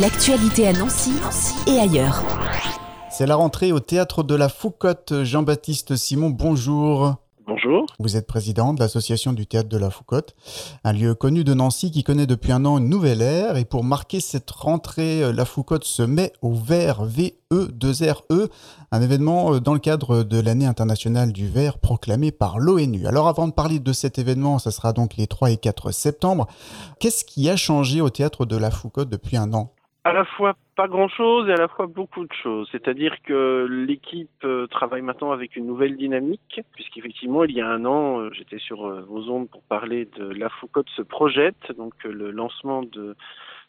L'actualité à Nancy, et ailleurs. C'est la rentrée au théâtre de la Foucotte. Jean-Baptiste Simon, bonjour. Bonjour. Vous êtes président de l'association du théâtre de la Foucotte, un lieu connu de Nancy qui connaît depuis un an une nouvelle ère. Et pour marquer cette rentrée, euh, la Foucotte se met au vert VE2RE, un événement euh, dans le cadre de l'année internationale du verre proclamé par l'ONU. Alors avant de parler de cet événement, ça sera donc les 3 et 4 septembre. Qu'est-ce qui a changé au théâtre de la Foucotte depuis un an? À la fois pas grand-chose et à la fois beaucoup de choses. C'est-à-dire que l'équipe euh, travaille maintenant avec une nouvelle dynamique, puisqu'effectivement, il y a un an, euh, j'étais sur euh, vos ondes pour parler de La Foucotte se projette, donc le lancement de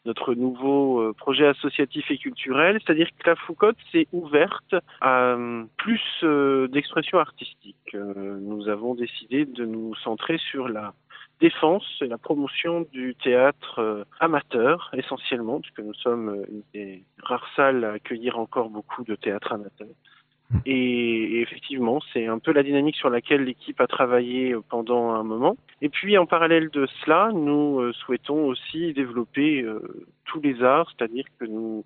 notre nouveau projet associatif et culturel, c'est-à-dire que la Foucotte s'est ouverte à plus d'expression artistique. Nous avons décidé de nous centrer sur la défense et la promotion du théâtre euh, amateur essentiellement, puisque nous sommes euh, une des rares salles à accueillir encore beaucoup de théâtre amateur. Hmm. Et, effectivement, c'est un peu la dynamique sur laquelle l'équipe a travaillé euh, pendant un moment. Et puis, en parallèle de cela, nous souhaitons aussi développer tous les arts, c'est-à-dire que nous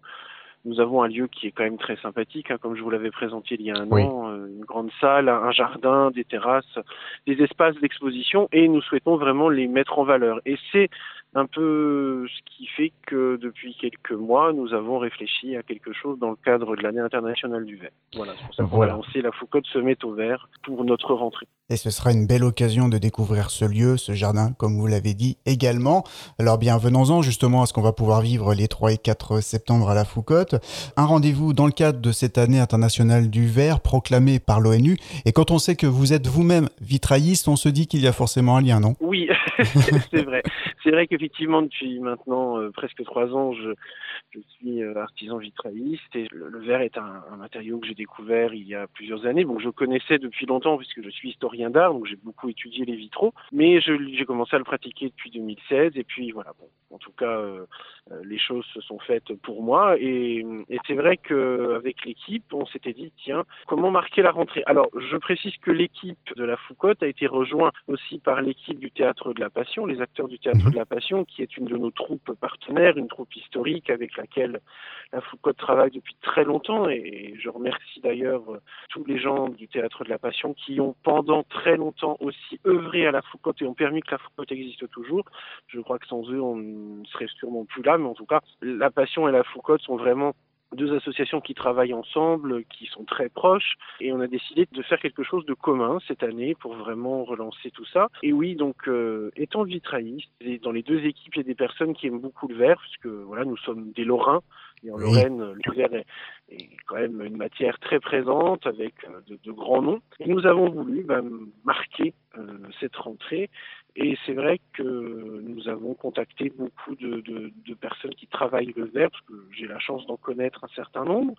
nous avons un lieu qui est quand même très sympathique, hein, comme je vous l'avais présenté il y a un an, euh, une grande salle, un jardin, des terrasses, des espaces d'exposition, et nous souhaitons vraiment les mettre en valeur. Et c'est un peu ce qui fait que depuis quelques mois, nous avons réfléchi à quelque chose dans le cadre de l'année internationale du verre. Voilà, c'est pour ça qu'on va lancer la Foucault se met au vert pour notre rentrée. Et ce sera une belle occasion de découvrir ce lieu, ce jardin, comme vous l'avez dit également. Alors bien, venons-en justement à ce qu'on va pouvoir vivre les 3 et 4 septembre à la Foucotte. Un rendez-vous dans le cadre de cette année internationale du verre proclamée par l'ONU. Et quand on sait que vous êtes vous-même vitrailliste, on se dit qu'il y a forcément un lien, non? Oui, c'est vrai. C'est vrai qu'effectivement, depuis maintenant euh, presque trois ans, je, je suis euh, artisan vitrailliste et le, verre est un, un matériau que j'ai découvert il y a plusieurs années. Bon, je connaissais depuis longtemps puisque je suis historien d'art, donc j'ai beaucoup étudié les vitraux, mais j'ai commencé à le pratiquer depuis 2016 et puis voilà. Bon, en tout cas, euh, les choses se sont faites pour moi et, et c'est vrai qu'avec l'équipe, on s'était dit tiens, comment marquer la rentrée? Alors, je précise que l'équipe de la Foucotte a été rejointe aussi par l'équipe du Théâtre de la Passion, les acteurs du Théâtre de la Passion, qui est une de nos troupes partenaires, une troupe historique avec laquelle la Foucault travaille depuis très longtemps. Et je remercie d'ailleurs tous les gens du Théâtre de la Passion qui ont pendant très longtemps aussi œuvré à la Foucault et ont permis que la Foucault existe toujours. Je crois que sans eux, on ne serait sûrement plus là, mais en tout cas, la Passion et la Foucault sont vraiment deux associations qui travaillent ensemble, qui sont très proches, et on a décidé de faire quelque chose de commun cette année pour vraiment relancer tout ça. Et oui, donc euh, étant vitrailliste, dans les deux équipes, il y a des personnes qui aiment beaucoup le verre, puisque voilà, nous sommes des Lorrains, et en Lorraine, le verre est, quand même une matière très présente avec euh, de, grands noms. Et nous avons voulu bah, marquer euh, cette rentrée et c'est vrai que nous avons contacté beaucoup de, de, de, personnes qui travaillent le verre, parce que j'ai la chance d'en connaître un certain nombre.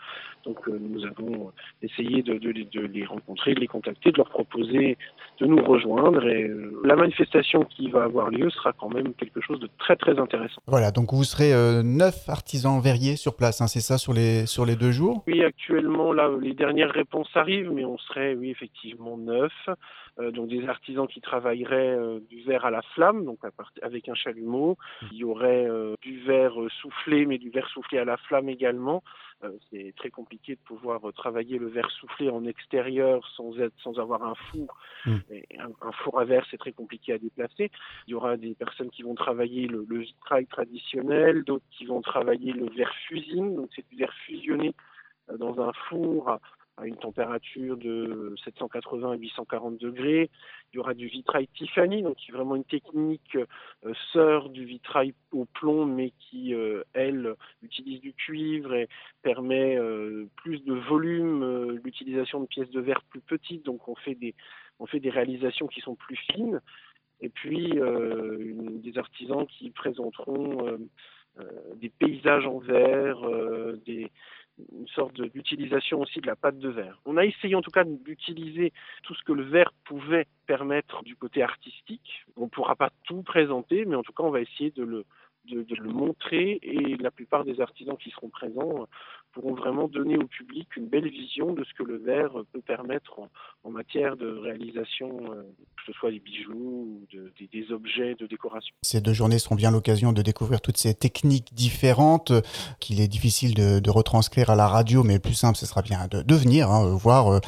Donc euh, nous avons essayé de, de, les rencontrer, de les contacter, de leur proposer de nous rejoindre. Et euh, la manifestation qui va avoir lieu sera quand même quelque chose de très très intéressant. Voilà, donc vous serez euh, neuf artisans verriers sur place, hein, c'est ça, sur les, sur les deux jours? Oui, actuellement, là, les dernières réponses arrivent, mais on serait, oui, effectivement, neuf. Donc des artisans qui travailleraient du verre à la flamme, donc avec un chalumeau. Il y aurait euh, du verre euh, soufflé, mais du verre soufflé à la flamme également. Euh, c'est très compliqué de pouvoir travailler le verre soufflé en extérieur sans être, sans avoir un four. Hmm. un, four à verre, c'est très compliqué à déplacer. Il y aura des personnes qui vont travailler le, le vitrail traditionnel, d'autres qui vont travailler le verre fusine, donc c'est du verre fusionné dans un four à une température de 780 à 840 degrés. Il y aura du vitrail Tiffany, donc qui est vraiment une technique euh, sœur du vitrail au plomb, mais qui, euh, elle, utilise du cuivre et permet euh, plus de volume, l'utilisation de pièces de verre plus petites, donc on fait des, on fait des réalisations qui sont plus fines. Et puis, des artisans qui présenteront des paysages en verre, des, une sorte d'utilisation aussi de la pâte de verre. On a essayé en tout cas d'utiliser tout ce que le verre pouvait permettre du côté artistique. On ne pourra pas tout présenter, mais en tout cas on va essayer de le, de, le montrer et la plupart des artisans qui seront présents pourront vraiment donner au public une belle vision de ce que le verre peut permettre en, matière de réalisation, euh, que ce soit des bijoux ou des, objets de décoration. Ces deux journées seront bien l'occasion de découvrir toutes ces techniques différentes euh, qu'il est difficile de, retranscrire à la radio, mais le plus simple, ce sera bien de, venir hein, voir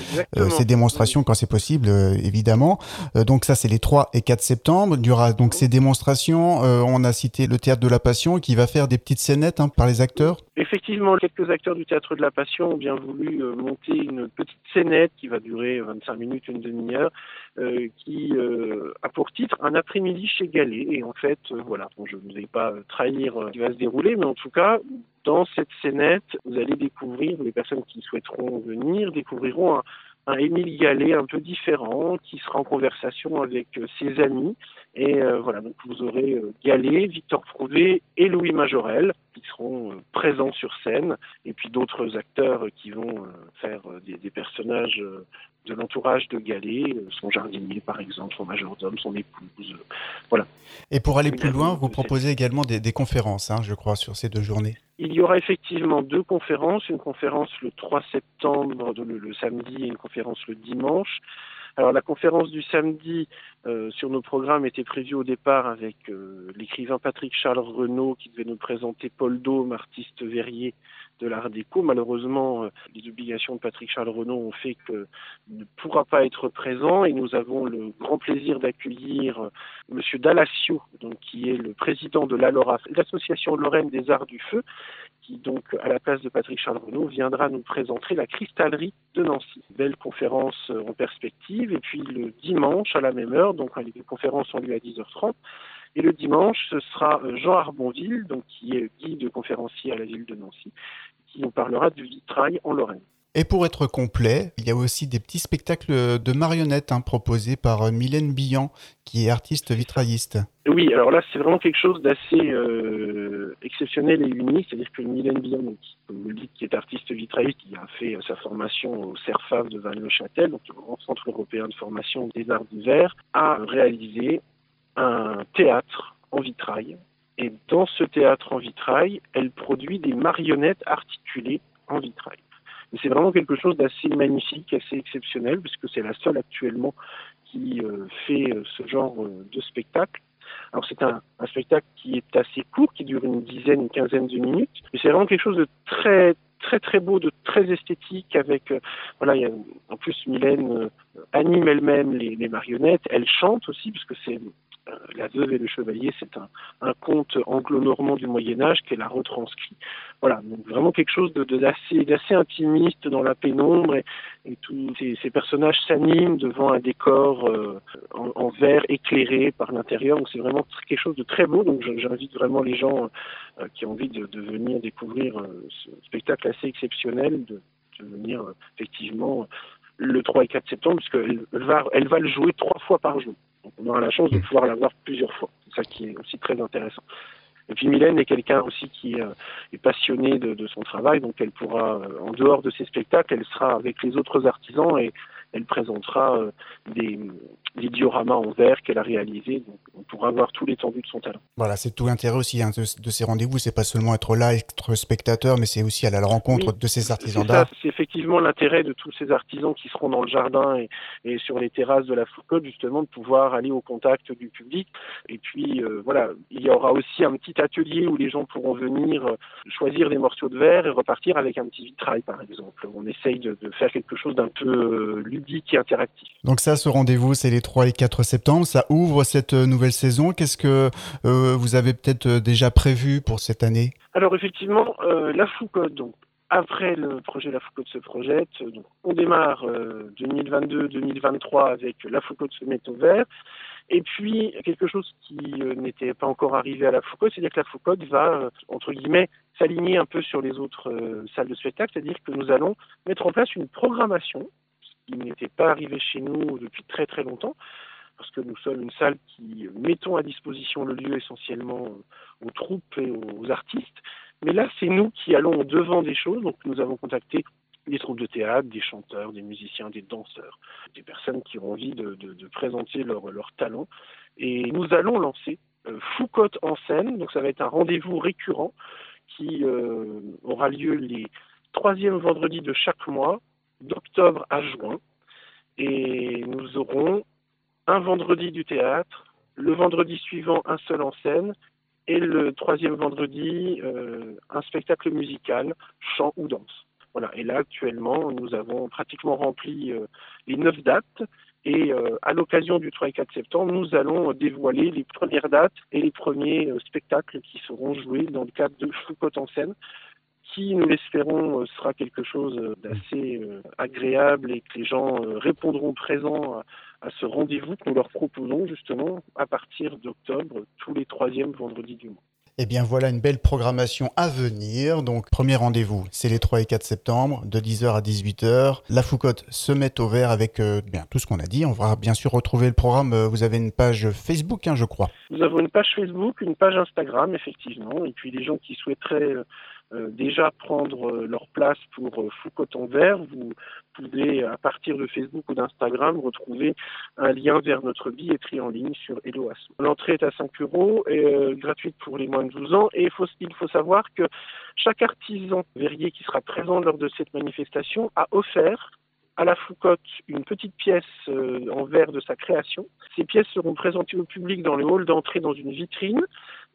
ces démonstrations quand c'est possible, évidemment. donc ça, c'est les 3 et 4 septembre. Il y aura donc ces démonstrations. on a cité le théâtre de la Passion qui va faire des petites scénettes hein, par les acteurs Effectivement, quelques acteurs du Théâtre de la Passion ont bien voulu euh, monter une petite scénette qui va durer 25 minutes, une demi-heure, euh, qui euh, a pour titre un après-midi chez Galet. Et en fait, voilà, je ne vais pas trahir ce qui va se dérouler, mais en tout cas, dans cette scénette, vous allez découvrir, les personnes qui souhaiteront venir découvriront un, Émile Gallet un peu différent qui sera en conversation avec ses amis. Et voilà, donc vous aurez Gallet, Victor Prouvé et Louis Majorel qui seront présents sur scène, et puis d'autres acteurs qui vont faire des, des personnages de l'entourage de Gallet, son jardinier par exemple, son majordome, son épouse. voilà. Et pour aller plus loin, vous proposez également des, des conférences, hein, je crois, sur ces deux journées. Il y aura effectivement deux conférences, une conférence le 3 septembre, le, samedi, et une conférence le dimanche. Alors la conférence du samedi euh, sur nos programmes était prévue au départ avec euh, l'écrivain Patrick Charles Renaud qui devait nous présenter Paul Dôme, artiste verrier de l'art déco. Malheureusement, euh, les obligations de Patrick Charles Renaud ont fait qu'il ne pourra pas être présent et nous avons le grand plaisir d'accueillir euh, Monsieur Dallacio, qui est le président de l'ALORA, l'association Lorraine des Arts du Feu, qui donc, à la place de Patrick Charles Renaud, viendra nous présenter la cristallerie de Nancy. Belle conférence euh, en perspective. Et puis le dimanche, à la même heure, donc les conférences ont lieu à 10h30, et le dimanche, ce sera Jean Arbonville, donc qui est guide conférencier à la ville de Nancy, qui nous parlera du vitrail en Lorraine. Et pour être complet, il y a aussi des petits spectacles de marionnettes hein, proposés par euh, Mylène Billan, qui est artiste vitrailliste. Oui, alors là, c'est vraiment quelque chose d'assez euh, exceptionnel et unique. C'est-à-dire que Mylène Billan, comme vous le dites, qui est artiste vitrailliste, qui a fait euh, sa formation au CERFAV de Vannes-le-Châtel, donc le Grand Centre européen de formation des arts divers, a réalisé un théâtre en vitrail. Et dans ce théâtre en vitrail, elle produit des marionnettes articulées en vitrail. C'est vraiment quelque chose d'assez magnifique, assez exceptionnel, puisque c'est la seule actuellement qui euh, fait euh, ce genre euh, de spectacle. Alors c'est un, spectacle qui est assez court, qui dure une dizaine, une quinzaine de minutes, mais c'est vraiment quelque chose de très très très beau, de très esthétique. Avec voilà, il y a, en plus Mylène anime elle-même les, les, marionnettes, elle chante aussi, puisque c'est la veuve et le chevalier, c'est un, un conte anglo-normand du Moyen Âge qu'elle a retranscrit. Voilà, donc vraiment quelque chose de, d'assez, intimiste dans la pénombre et, et tous ces, personnages s'animent devant un décor euh, en, verre éclairé par l'intérieur. Donc c'est vraiment quelque chose de très beau. Donc j'invite vraiment les gens euh, qui ont envie de, de venir découvrir ce spectacle assez exceptionnel de, de venir effectivement le 3 et 4 septembre, puisqu'elle va, elle va le jouer trois fois par jour on aura la chance de pouvoir la voir plusieurs fois. C'est ça qui est aussi très intéressant. Et puis Mylène est quelqu'un aussi qui euh, est passionné de, son travail, donc elle pourra, euh, en dehors de ses spectacles, elle sera avec les autres artisans et elle présentera euh, des, des, dioramas en verre qu'elle a réalisés. Donc on pourra voir tout l'étendue de son talent. Voilà, c'est tout l'intérêt aussi hein, de, ces rendez-vous. C'est pas seulement être là, être spectateur, mais c'est aussi aller à la rencontre de ces artisans d'art. C'est effectivement l'intérêt de tous ces artisans qui seront dans le jardin et, et, sur les terrasses de la Foucault, justement, de pouvoir aller au contact du public. Et puis euh, voilà, il y aura aussi un petit atelier où les gens pourront venir euh, choisir des morceaux de verre et repartir avec un petit vitrail, par exemple. On essaye de, de faire quelque chose d'un peu euh, ludique et interactif. Donc ça, ce rendez-vous, c'est les 3 et 4 septembre. Ça ouvre cette nouvelle saison. Qu'est-ce que euh, vous avez peut-être euh, déjà prévu pour cette année? Alors effectivement, euh, la Foucault, donc après le projet La Foucault se projette, donc on démarre 2022-2023 avec La Foucault se met au vert. Et puis, quelque chose qui n'était pas encore arrivé à la Foucault, c'est-à-dire que la Foucault va, entre guillemets, s'aligner un peu sur les autres salles de spectacle, c'est-à-dire que nous allons mettre en place une programmation, qui n'était pas arrivé chez nous depuis très très longtemps, parce que nous sommes une salle qui mettons à disposition le lieu essentiellement aux troupes et aux artistes. Mais là, c'est nous qui allons au devant des choses. Donc, nous avons contacté des troupes de théâtre, des chanteurs, des musiciens, des danseurs, des personnes qui ont envie de, présenter leur, leur, talent. Et nous allons lancer euh, en scène. Donc, ça va être un rendez-vous récurrent qui euh, aura lieu les troisième vendredi de chaque mois, d'octobre à juin. Et nous aurons un vendredi du théâtre, le vendredi suivant un seul en scène, et le troisième vendredi euh, un spectacle musical, chant ou danse. Voilà. Et là, actuellement, nous avons pratiquement rempli euh, les neuf dates. Et euh, à l'occasion du 3 et 4 septembre, nous allons dévoiler les premières dates et les premiers spectacles qui seront joués dans le cadre de Foucault en scène, qui, nous l'espérons, sera quelque chose d'assez agréable et que les gens répondront présents à ce rendez-vous que nous leur proposons justement à partir d'octobre, tous les troisièmes vendredis du mois. Eh bien voilà une belle programmation à venir. Donc premier rendez-vous, c'est les 3 et 4 septembre de 10h à 18h. La Foucotte se met au vert avec euh, bien tout ce qu'on a dit. On va bien sûr retrouver le programme. Euh, vous avez une page Facebook, hein, je crois. Nous avons une page Facebook, une page Instagram, effectivement. Et puis les gens qui souhaiteraient euh, euh, déjà prendre euh, leur place pour euh, Foucault en vert, vous pouvez, à partir de Facebook ou d'Instagram, retrouver un lien vers notre billetterie en ligne sur Eloas. L'entrée est à 5 euros, et, gratuite pour les moins de 12 ans, et il faut savoir que chaque artisan verrier qui sera présent lors de cette manifestation a offert à la Foucotte une petite pièce en verre de sa création. Ces pièces seront présentées au public dans le hall d'entrée dans une vitrine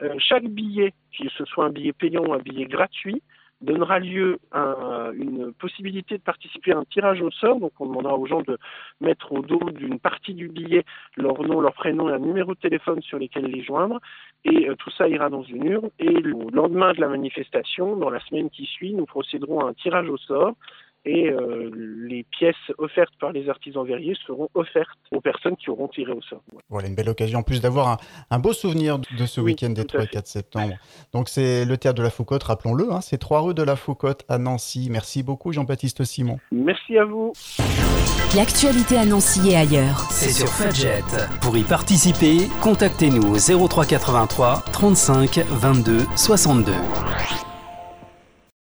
euh, chaque billet, que ce soit un billet payant ou un billet gratuit, donnera lieu à une possibilité de participer à un tirage au sort. Donc on demandera aux gens de mettre au dos d'une partie du billet leur nom, leur prénom et un numéro de téléphone sur lesquels les joindre. Et euh, tout ça ira dans une urne. Et le lendemain de la manifestation, dans la semaine qui suit, nous procéderons à un tirage au sort et euh, les pièces offertes par les artisans verriers seront offertes aux personnes qui auront tiré au sort. Voilà une belle occasion en plus d'avoir un, beau souvenir de ce week-end des 3 et 4 septembre. Donc c'est le théâtre de la Foucotte, rappelons-le, hein, c'est 3 rue de la Foucotte à Nancy. Merci beaucoup Jean-Baptiste Simon. Merci à vous. L'actualité à Nancy et ailleurs. C'est sur Fudget. Pour y participer, contactez-nous au 0383 35 22 62.